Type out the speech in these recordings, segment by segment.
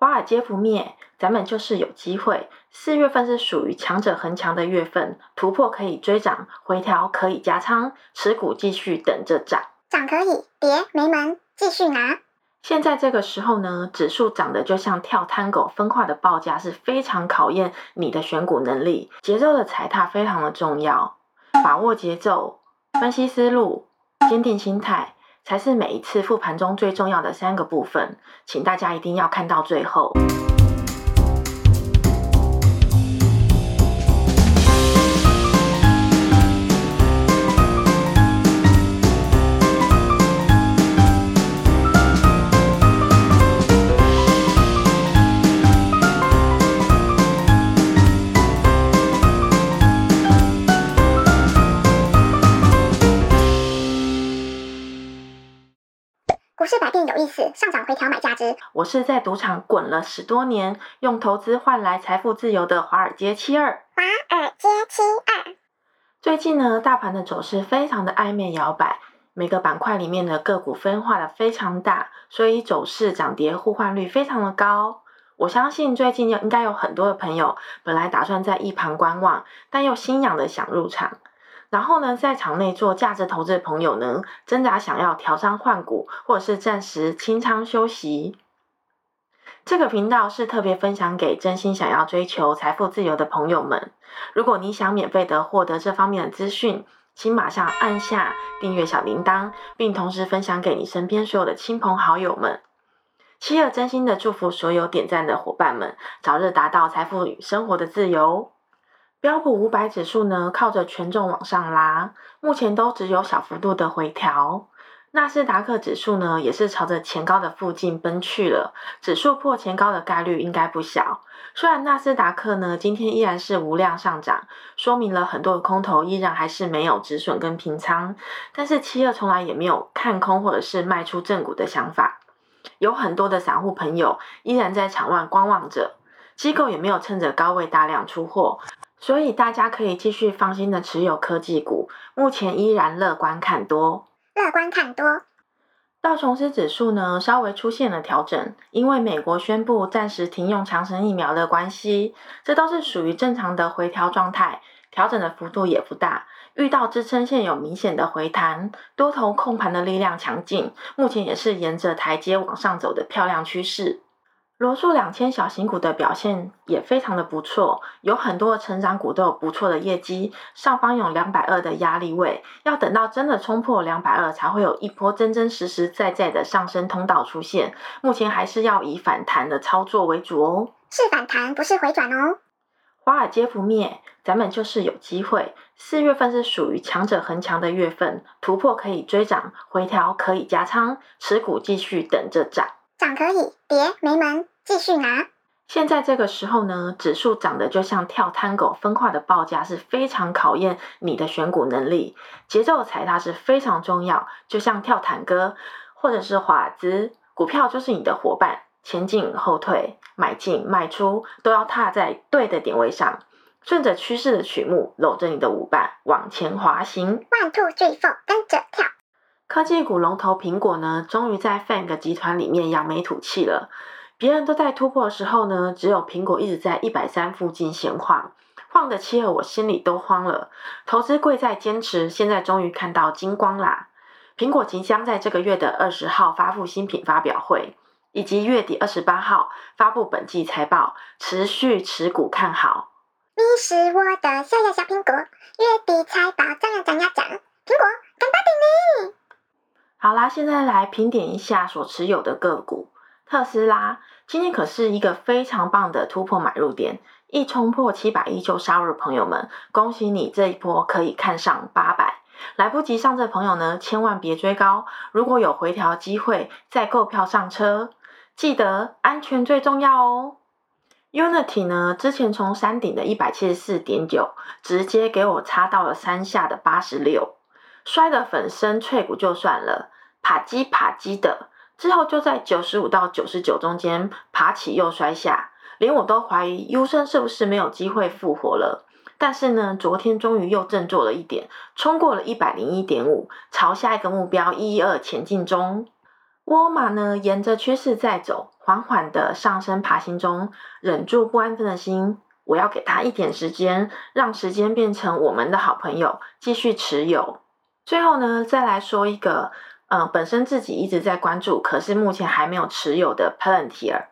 华尔街不灭，咱们就是有机会。四月份是属于强者恒强的月份，突破可以追涨，回调可以加仓，持股继续等着涨。涨可以，跌没门，继续拿。现在这个时候呢，指数涨得就像跳探狗，分化的报价是非常考验你的选股能力，节奏的踩踏非常的重要，把握节奏，分析思路，坚定心态。才是每一次复盘中最重要的三个部分，请大家一定要看到最后。股市百变有意思，上涨回调买价值。我是在赌场滚了十多年，用投资换来财富自由的华尔街七二。华尔街七二。最近呢，大盘的走势非常的暧昧摇摆，每个板块里面的个股分化的非常大，所以走势涨跌互换率非常的高。我相信最近应该有很多的朋友，本来打算在一旁观望，但又心痒的想入场。然后呢，在场内做价值投资的朋友呢，挣扎想要调仓换股，或者是暂时清仓休息。这个频道是特别分享给真心想要追求财富自由的朋友们。如果你想免费的获得这方面的资讯，请马上按下订阅小铃铛，并同时分享给你身边所有的亲朋好友们。七二真心的祝福所有点赞的伙伴们，早日达到财富与生活的自由。标普五百指数呢，靠着权重往上拉，目前都只有小幅度的回调。纳斯达克指数呢，也是朝着前高的附近奔去了，指数破前高的概率应该不小。虽然纳斯达克呢，今天依然是无量上涨，说明了很多的空头依然还是没有止损跟平仓，但是七二从来也没有看空或者是卖出正股的想法，有很多的散户朋友依然在场外观望着，机构也没有趁着高位大量出货。所以大家可以继续放心的持有科技股，目前依然乐观看多。乐观看多。道琼斯指数呢，稍微出现了调整，因为美国宣布暂时停用强生疫苗的关系，这都是属于正常的回调状态，调整的幅度也不大。遇到支撑线有明显的回弹，多头控盘的力量强劲，目前也是沿着台阶往上走的漂亮趋势。罗素两千小型股的表现也非常的不错，有很多的成长股都有不错的业绩，上方有两百二的压力位，要等到真的冲破两百二，才会有一波真真实实在在的上升通道出现。目前还是要以反弹的操作为主哦，是反弹，不是回转哦。华尔街不灭，咱们就是有机会。四月份是属于强者恒强的月份，突破可以追涨，回调可以加仓，持股继续等着涨。涨可以，跌没门。继续拿。现在这个时候呢，指数涨得就像跳探狗，分化的报价是非常考验你的选股能力，节奏踩踏是非常重要。就像跳探戈，或者是华兹，股票就是你的伙伴，前进后退、买进卖出，都要踏在对的点位上，顺着趋势的曲目，搂着你的舞伴往前滑行。One two three four，跟着跳。科技股龙头苹果呢，终于在 FANG 集团里面扬眉吐气了。别人都在突破的时候呢，只有苹果一直在一百三附近闲晃，晃的七二我心里都慌了。投资贵在坚持，现在终于看到金光啦！苹果即将在这个月的二十号发布新品发表会，以及月底二十八号发布本季财报，持续持股看好。你是我的小呀小苹果，月底财报涨呀涨呀涨，苹果干巴的你。好啦，现在来评点一下所持有的个股。特斯拉今天可是一个非常棒的突破买入点，一冲破七百一就杀入，朋友们，恭喜你这一波可以看上八百。来不及上车的朋友呢，千万别追高，如果有回调机会，再购票上车，记得安全最重要哦。Unity 呢，之前从山顶的一百七十四点九，直接给我插到了山下的八十六，摔得粉身碎骨就算了，啪叽啪叽的。之后就在九十五到九十九中间爬起又摔下，连我都怀疑优生是不是没有机会复活了。但是呢，昨天终于又振作了一点，冲过了一百零一点五，朝下一个目标一一二前进中。沃尔玛呢，沿着趋势在走，缓缓的上升爬行中，忍住不安分的心。我要给他一点时间，让时间变成我们的好朋友，继续持有。最后呢，再来说一个，嗯、呃，本身自己一直在关注，可是目前还没有持有的 Palantir，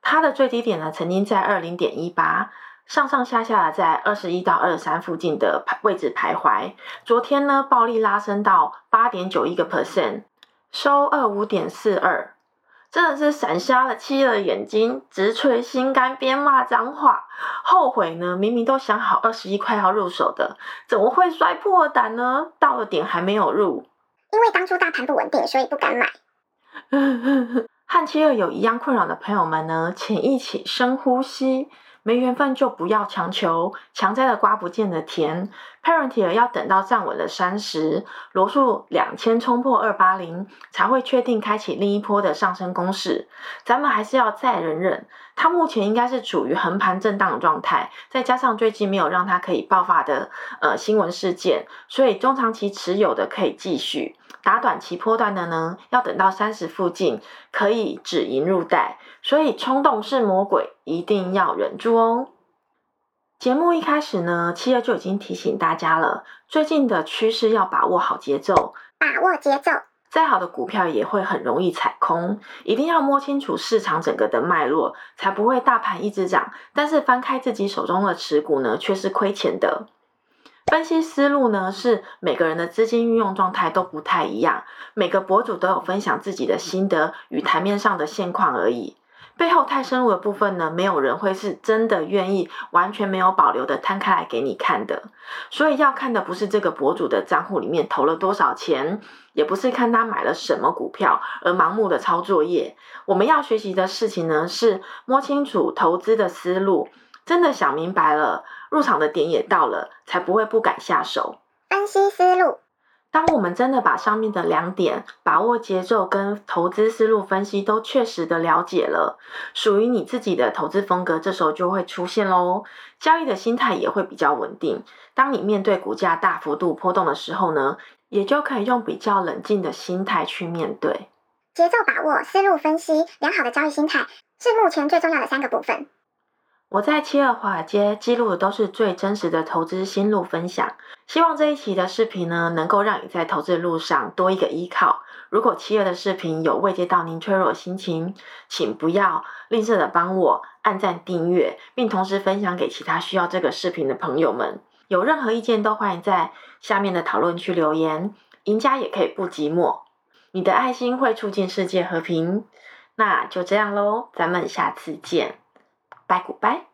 它的最低点呢，曾经在二零点一八，上上下下的在二十一到二十三附近的位置徘徊。昨天呢，暴力拉升到八点九一个 percent。收二五点四二，真的是闪瞎了企鹅的眼睛，直捶心肝，边骂脏话，后悔呢！明明都想好二十一块要入手的，怎么会摔破胆呢？到了点还没有入，因为当初大盘不稳定，所以不敢买。和妻儿有一样困扰的朋友们呢，请一起深呼吸。没缘分就不要强求，强摘的瓜不见得甜。Parentier 要等到站稳了三十，罗素两千冲破二八零，才会确定开启另一波的上升攻势。咱们还是要再忍忍，它目前应该是处于横盘震荡的状态，再加上最近没有让它可以爆发的呃新闻事件，所以中长期持有的可以继续。打短期波段的呢，要等到三十附近可以止盈入袋，所以冲动是魔鬼，一定要忍住哦。节目一开始呢，七月就已经提醒大家了，最近的趋势要把握好节奏，把握节奏。再好的股票也会很容易踩空，一定要摸清楚市场整个的脉络，才不会大盘一直涨，但是翻开自己手中的持股呢，却是亏钱的。分析思路呢，是每个人的资金运用状态都不太一样，每个博主都有分享自己的心得与台面上的现况而已。背后太深入的部分呢，没有人会是真的愿意完全没有保留的摊开来给你看的。所以要看的不是这个博主的账户里面投了多少钱，也不是看他买了什么股票而盲目的抄作业。我们要学习的事情呢，是摸清楚投资的思路。真的想明白了，入场的点也到了，才不会不敢下手。分析思路，当我们真的把上面的两点，把握节奏跟投资思路分析都确实的了解了，属于你自己的投资风格，这时候就会出现喽。交易的心态也会比较稳定。当你面对股价大幅度波动的时候呢，也就可以用比较冷静的心态去面对。节奏把握、思路分析、良好的交易心态，是目前最重要的三个部分。我在企鹅华尔街记录的都是最真实的投资心路分享，希望这一期的视频呢，能够让你在投资路上多一个依靠。如果企鹅的视频有慰藉到您脆弱的心情，请不要吝啬的帮我按赞、订阅，并同时分享给其他需要这个视频的朋友们。有任何意见都欢迎在下面的讨论区留言，赢家也可以不寂寞。你的爱心会促进世界和平。那就这样喽，咱们下次见。拜，拜。